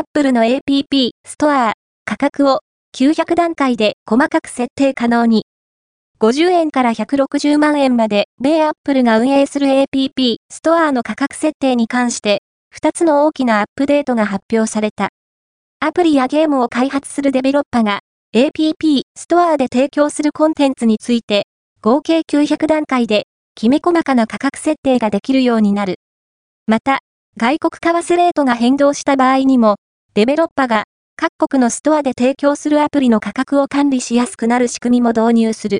Apple の APP ストア価格を900段階で細かく設定可能に。50円から160万円まで、米アップルが運営する APP ストアの価格設定に関して、2つの大きなアップデートが発表された。アプリやゲームを開発するデベロッパが、APP ストアで提供するコンテンツについて、合計900段階で、きめ細かな価格設定ができるようになる。また、外国為替レートが変動した場合にも、デベロッパが各国のストアで提供するアプリの価格を管理しやすくなる仕組みも導入する。